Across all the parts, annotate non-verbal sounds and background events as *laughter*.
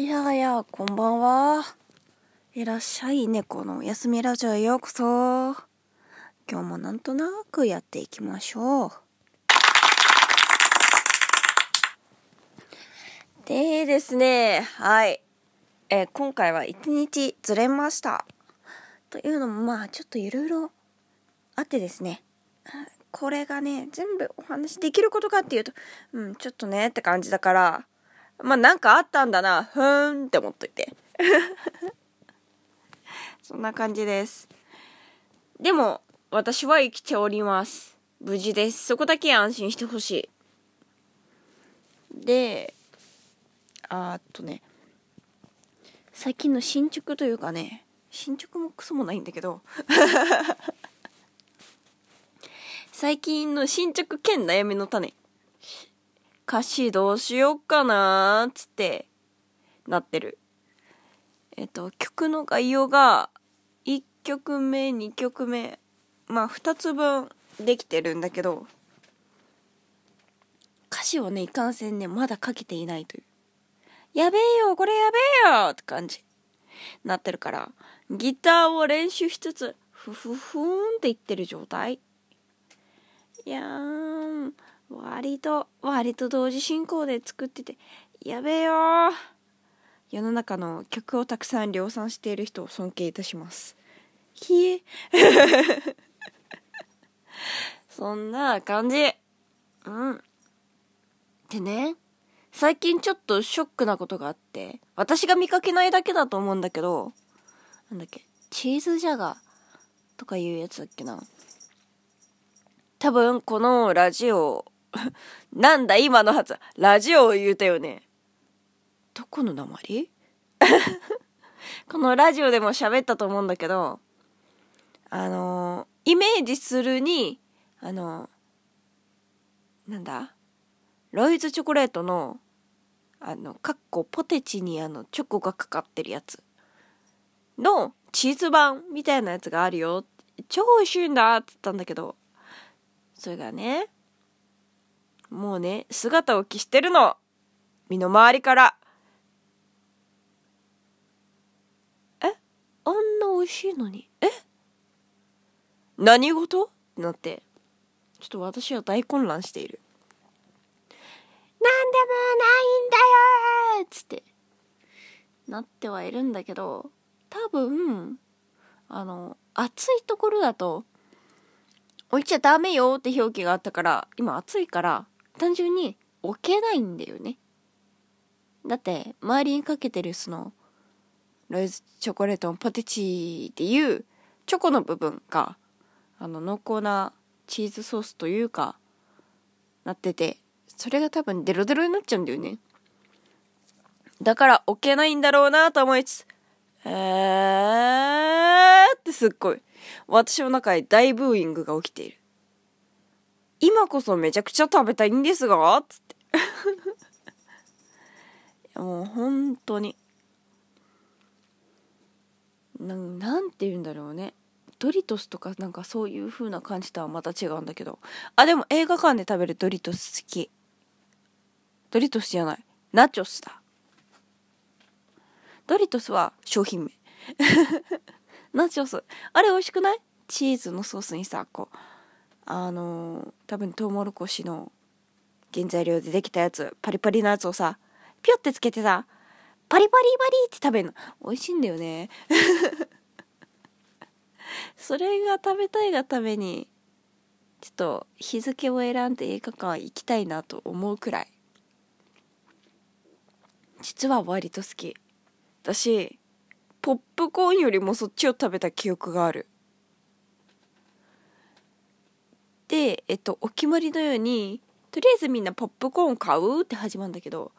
いやいや、こんばんは。いらっしゃい、猫のおやすみラジオへようこそ。今日もなんとなくやっていきましょう。でですね、はい。えー、今回は一日ずれました。というのも、まあ、ちょっといろいろあってですね。これがね、全部お話できることかっていうと、うん、ちょっとねって感じだから、まあなんかあったんだな、ふーんって思っといて。*laughs* そんな感じです。でも、私は生きております。無事です。そこだけ安心してほしい。で、あっとね、最近の進捗というかね、進捗もクソもないんだけど、*laughs* 最近の進捗兼悩みの種。歌詞どうしよっかなーつってなってる。えっと、曲の概要が1曲目、2曲目、まあ2つ分できてるんだけど、歌詞をね、いかんせんね、まだ書けていないという。やべえよ、これやべえよって感じ。なってるから、ギターを練習しつつ、ふふふーんって言ってる状態。いやーん、割と、割と同時進行で作ってて、やべえよ世の中の曲をたくさん量産している人を尊敬いたします。ひえ。*laughs* そんな感じ。うん。でね、最近ちょっとショックなことがあって、私が見かけないだけだと思うんだけど、なんだっけ、チーズジャガーとかいうやつだっけな。多分このラジオ *laughs* なんだ今の発ラジオを言うたよね。どこの鉛 *laughs* このラジオでも喋ったと思うんだけど、あのイメージするに、あのなんだ？ロイズチョコレートの、あの、かっこポテチにあの、チョコがかかってるやつのチーズ版みたいなやつがあるよ。超美味しいんだって言ったんだけど、それがね、もうね、姿を消してるの。身の回りから。え？あんな美味しいのに？え？何事？ってなって。ちょっと私は大混乱している。なんでもないんだよつって。なってはいるんだけど、多分、あの、暑いところだと、置いちゃダメよって表記があったから、今暑いから、単純に置けないんだよね。だって、周りにかけてるその、ロイズチョコレートのポテチっていうチョコの部分が、あの、濃厚なチーズソースというか、なってて、それが多分デロデロになっちゃうんだよね。だから置けないんだろうなと思いつつ、えーってすっごい、私の中で大ブーイングが起きている。今こそめちゃくちゃ食べたいんですがつって。*laughs* もう本当に。ななんて言うんだろうね。ドリトスとかなんかそういう風な感じとはまた違うんだけど。あ、でも映画館で食べるドリトス好き。ドリトスじゃない。ナチョスだ。ドリトスは商品名。*laughs* ナチョス。あれ美味しくない？チーズのソースにさ、こう、あの多分トウモロコシの原材料でできたやつパリパリのやつをさピョってつけてさパリパリパリって食べるの。美味しいんだよね。*laughs* それが食べたいがためにちょっと日付を選んで映画館行きたいなと思うくらい。実は割と好き。私ポップコーンよりもそっちを食べた記憶がある。で、えっと、お決まりのように、とりあえずみんなポップコーン買うって始まるんだけど、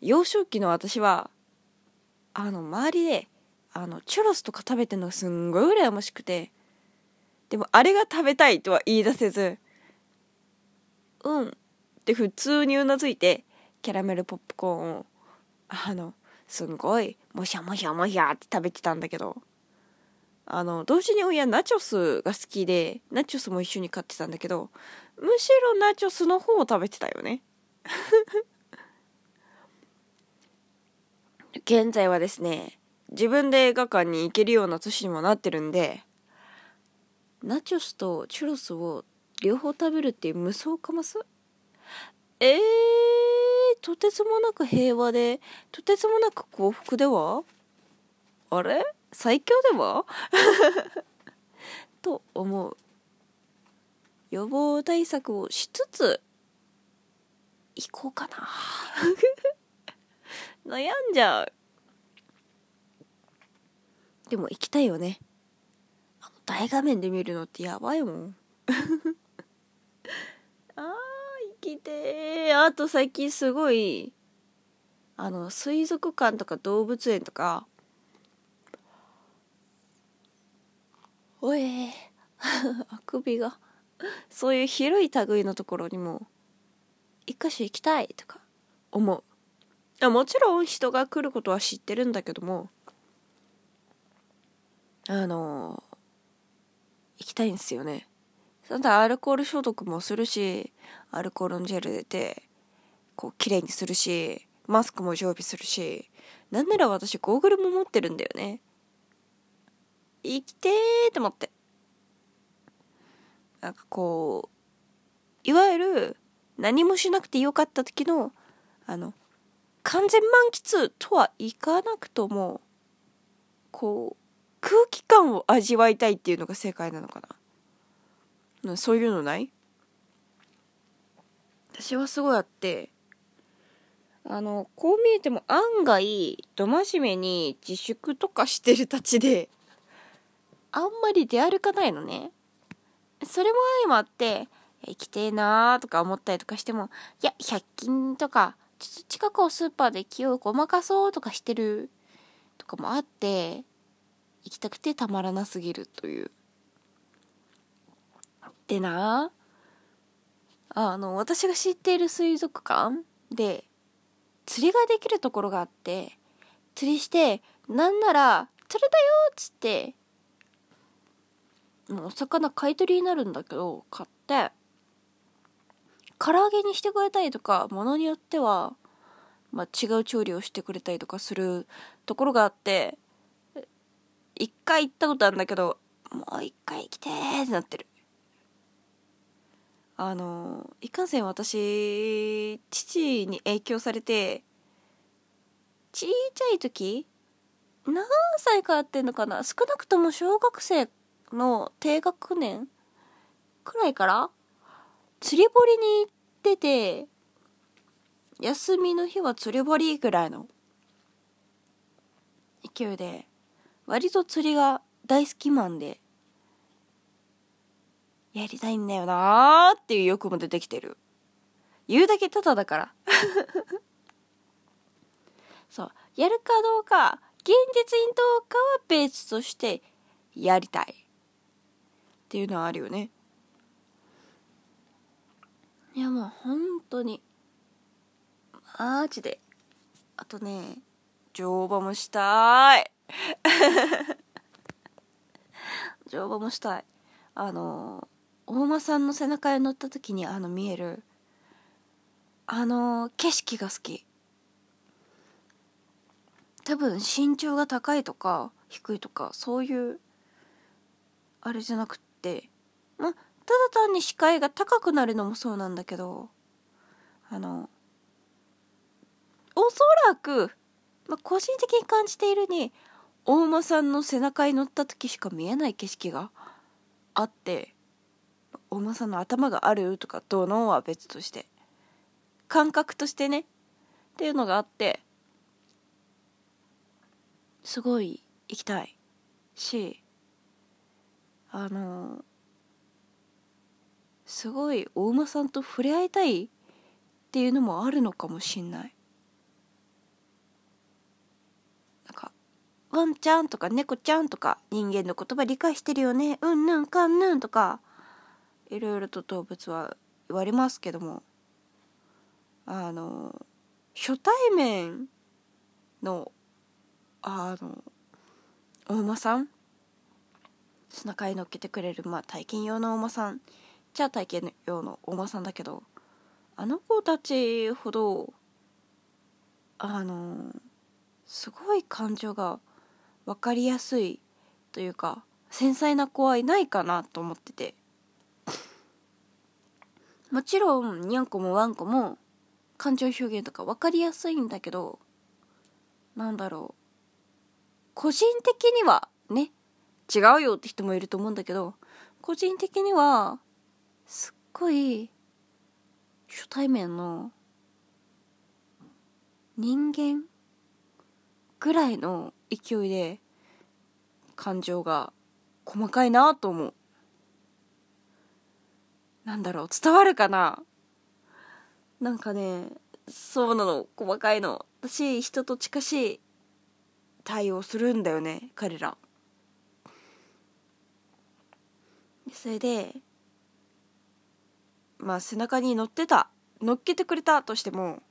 幼少期の私は、あの、周りで、あの、チュロスとか食べてるのがすんごい羨ましくて、でもあれが食べたいとは言い出せず、うんって普通にうなずいて、キャラメルポップコーンを、あの、すんごい、もしゃもしゃもしゃって食べてたんだけど、あの、同時に親ナチョスが好きで、ナチョスも一緒に買ってたんだけど、むしろナチョスの方を食べてたよね。*laughs* 現在はですね、自分で映画館に行けるような年にもなってるんで、ナチョスとチュロスを両方食べるっていう無双かます？えー、とてつもなく平和で、とてつもなく幸福では？あれ？最強では？*laughs* と思う。予防対策をしつつ、行こうかな。*laughs* 悩んじゃう。でも行きたいよね。あの大画面で見るのってやばいもん。*laughs* あー、行きてー。あと最近すごい、あの、水族館とか動物園とか、おえ *laughs* あくびが。そういう広い類のところにも、一箇所行きたいとか思うあ。もちろん人が来ることは知ってるんだけども、あの行きたいんですよね。ただアルコール消毒もするし、アルコールのジェルで、こう、綺麗にするし、マスクも常備するし、なんなら私ゴーグルも持ってるんだよね。生きてーと思って。なんかこう、いわゆる何もしなくてよかった時の、あの、完全満喫とはいかなくとも、こう、空気感を味わいたいっていうのが正解なのかな。そういうのない？私はすごいあって、あの、こう見えても案外、ど真面目に自粛とかしてるたちで、あんまり出歩かないのね。それも相まって、行きてえなーとか思ったりとかしても、いや、100均とか、ちょっと近くをスーパーで気をごまかそうとかしてるとかもあって、行きたくてたまらなすぎるという。でなあの、私が知っている水族館で、釣りができるところがあって、釣りして、なんなら、釣れたよっつって、お魚買い取りになるんだけど買って唐揚げにしてくれたりとかものによっては、まあ、違う調理をしてくれたりとかするところがあって一回行ったことあるんだけどもう一回来てってなってる。あのいかんせん私父に影響されてちっちゃい時何歳からやってんのかな？少なくとも小学生の低学年くらいから釣り堀に行ってて休みの日は釣り堀ぐらいの勢いで割と釣りが大好きマンでやりたいんだよなーっていう欲も出てきてる。言うだけただだから。*laughs* そう。やるかどうか現実にどうかは別としてやりたい。っていうのはあるよね。いやもう本当にマジで。あとね乗馬もしたい。*laughs* 乗馬もしたい。あの大間さんの背中に乗った時にあの見えるあの景色が好き。多分身長が高いとか低いとかそういうあれじゃなくてってまただ単に視界が高くなるのもそうなんだけどあのおそらく、まあ、個人的に感じているに大間さんの背中に乗った時しか見えない景色があって大間さんの頭があるとかどうのは別として感覚としてねっていうのがあってすごい行きたいしあのすごいお馬さんと触れ合いたいっていうのもあるのかもしんない。なんかワンちゃんとか猫ちゃんとか人間の言葉理解してるよね。うんぬんかんぬんとかいろいろと動物は言われますけども。あの初対面のあのお馬さん背中に乗っけてくれる、まあ、体験用のお馬さん。じゃあ体験用のお馬さんだけどあの子たちほどあのすごい感情が分かりやすいというか繊細な子はいないかなと思ってて。もちろんにゃんこもワンコも感情表現とか分かりやすいんだけどなんだろう。個人的にはね違うよって人もいると思うんだけど個人的にはすっごい初対面の人間ぐらいの勢いで感情が細かいなと思う。なんだろう伝わるかな。なんかねそうなの。細かいの。私人と近しい対応するんだよね彼ら。それでまあ背中に乗ってた乗っけてくれたとしても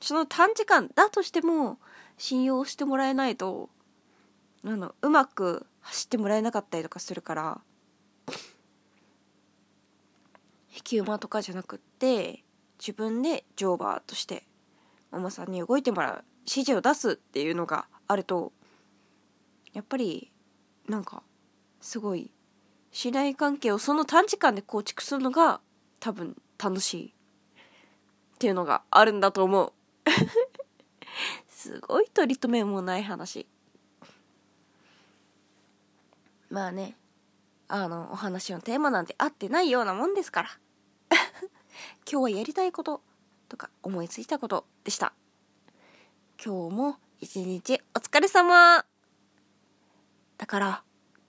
その短時間だとしても信用してもらえないとあのうまく走ってもらえなかったりとかするから引き馬とかじゃなくって自分で乗馬としてママさんに動いてもらう指示を出すっていうのがあるとやっぱりなんかすごい信頼関係をその短時間で構築するのが多分楽しい。っていうのがあるんだと思う。*laughs* すごい取り留めもない話。まあねあのお話のテーマなんて合ってないようなもんですから。*laughs* 今日はやりたいこととか思いついたことでした。今日も一日お疲れ様。だから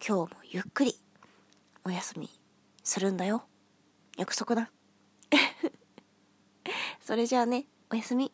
今日もゆっくり。お休みするんだよ。約束だ。*laughs* それじゃあねおやすみ。